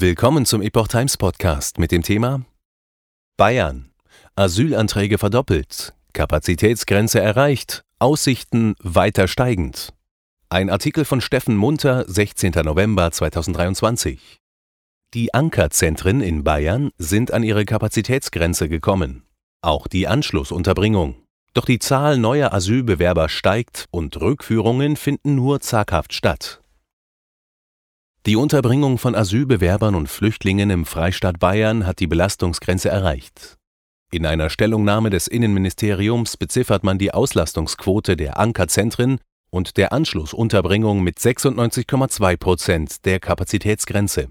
Willkommen zum Epoch Times Podcast mit dem Thema Bayern. Asylanträge verdoppelt, Kapazitätsgrenze erreicht, Aussichten weiter steigend. Ein Artikel von Steffen Munter, 16. November 2023. Die Ankerzentren in Bayern sind an ihre Kapazitätsgrenze gekommen. Auch die Anschlussunterbringung. Doch die Zahl neuer Asylbewerber steigt und Rückführungen finden nur zaghaft statt. Die Unterbringung von Asylbewerbern und Flüchtlingen im Freistaat Bayern hat die Belastungsgrenze erreicht. In einer Stellungnahme des Innenministeriums beziffert man die Auslastungsquote der Ankerzentren und der Anschlussunterbringung mit 96,2 Prozent der Kapazitätsgrenze.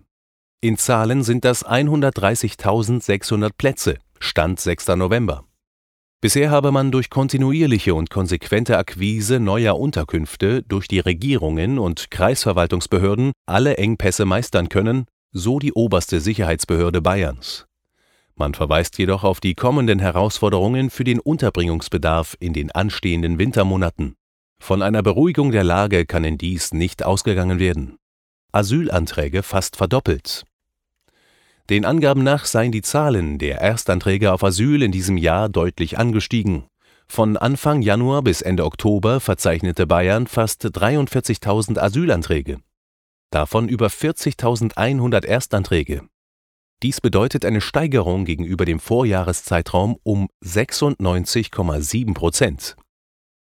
In Zahlen sind das 130.600 Plätze, Stand 6. November. Bisher habe man durch kontinuierliche und konsequente Akquise neuer Unterkünfte durch die Regierungen und Kreisverwaltungsbehörden alle Engpässe meistern können, so die oberste Sicherheitsbehörde Bayerns. Man verweist jedoch auf die kommenden Herausforderungen für den Unterbringungsbedarf in den anstehenden Wintermonaten. Von einer Beruhigung der Lage kann in dies nicht ausgegangen werden. Asylanträge fast verdoppelt. Den Angaben nach seien die Zahlen der Erstanträge auf Asyl in diesem Jahr deutlich angestiegen. Von Anfang Januar bis Ende Oktober verzeichnete Bayern fast 43.000 Asylanträge. Davon über 40.100 Erstanträge. Dies bedeutet eine Steigerung gegenüber dem Vorjahreszeitraum um 96,7 Prozent.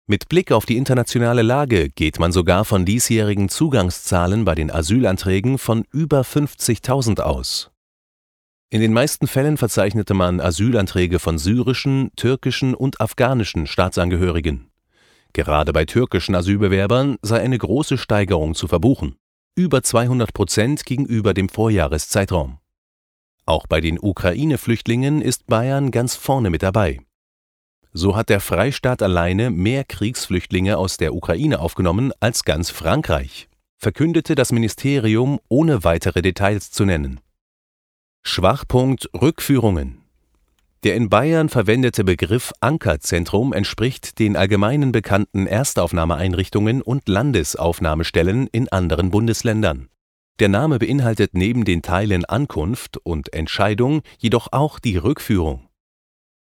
Mit Blick auf die internationale Lage geht man sogar von diesjährigen Zugangszahlen bei den Asylanträgen von über 50.000 aus. In den meisten Fällen verzeichnete man Asylanträge von syrischen, türkischen und afghanischen Staatsangehörigen. Gerade bei türkischen Asylbewerbern sei eine große Steigerung zu verbuchen, über 200 Prozent gegenüber dem Vorjahreszeitraum. Auch bei den Ukraine-Flüchtlingen ist Bayern ganz vorne mit dabei. So hat der Freistaat alleine mehr Kriegsflüchtlinge aus der Ukraine aufgenommen als ganz Frankreich, verkündete das Ministerium ohne weitere Details zu nennen. Schwachpunkt Rückführungen. Der in Bayern verwendete Begriff Ankerzentrum entspricht den allgemeinen bekannten Erstaufnahmeeinrichtungen und Landesaufnahmestellen in anderen Bundesländern. Der Name beinhaltet neben den Teilen Ankunft und Entscheidung jedoch auch die Rückführung.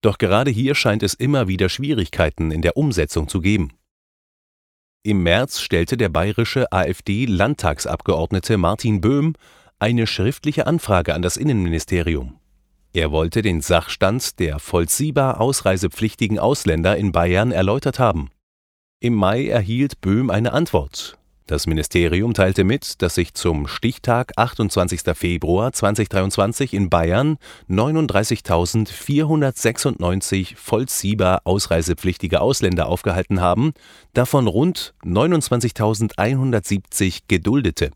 Doch gerade hier scheint es immer wieder Schwierigkeiten in der Umsetzung zu geben. Im März stellte der bayerische AfD-Landtagsabgeordnete Martin Böhm eine schriftliche Anfrage an das Innenministerium. Er wollte den Sachstand der vollziehbar ausreisepflichtigen Ausländer in Bayern erläutert haben. Im Mai erhielt Böhm eine Antwort. Das Ministerium teilte mit, dass sich zum Stichtag 28. Februar 2023 in Bayern 39.496 vollziehbar ausreisepflichtige Ausländer aufgehalten haben, davon rund 29.170 Geduldete.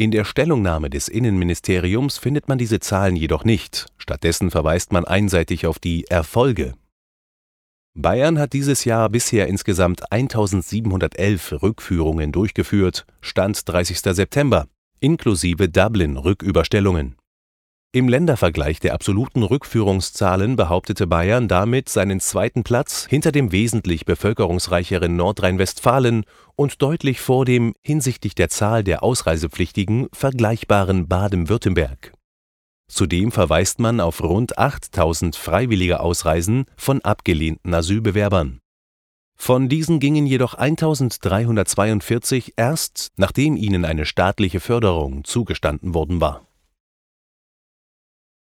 In der Stellungnahme des Innenministeriums findet man diese Zahlen jedoch nicht, stattdessen verweist man einseitig auf die Erfolge. Bayern hat dieses Jahr bisher insgesamt 1711 Rückführungen durchgeführt, Stand 30. September, inklusive Dublin-Rücküberstellungen. Im Ländervergleich der absoluten Rückführungszahlen behauptete Bayern damit seinen zweiten Platz hinter dem wesentlich bevölkerungsreicheren Nordrhein-Westfalen und deutlich vor dem hinsichtlich der Zahl der Ausreisepflichtigen vergleichbaren Baden-Württemberg. Zudem verweist man auf rund 8000 freiwillige Ausreisen von abgelehnten Asylbewerbern. Von diesen gingen jedoch 1342 erst, nachdem ihnen eine staatliche Förderung zugestanden worden war